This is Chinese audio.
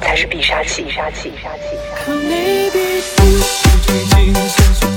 才是必杀器。必杀。必杀。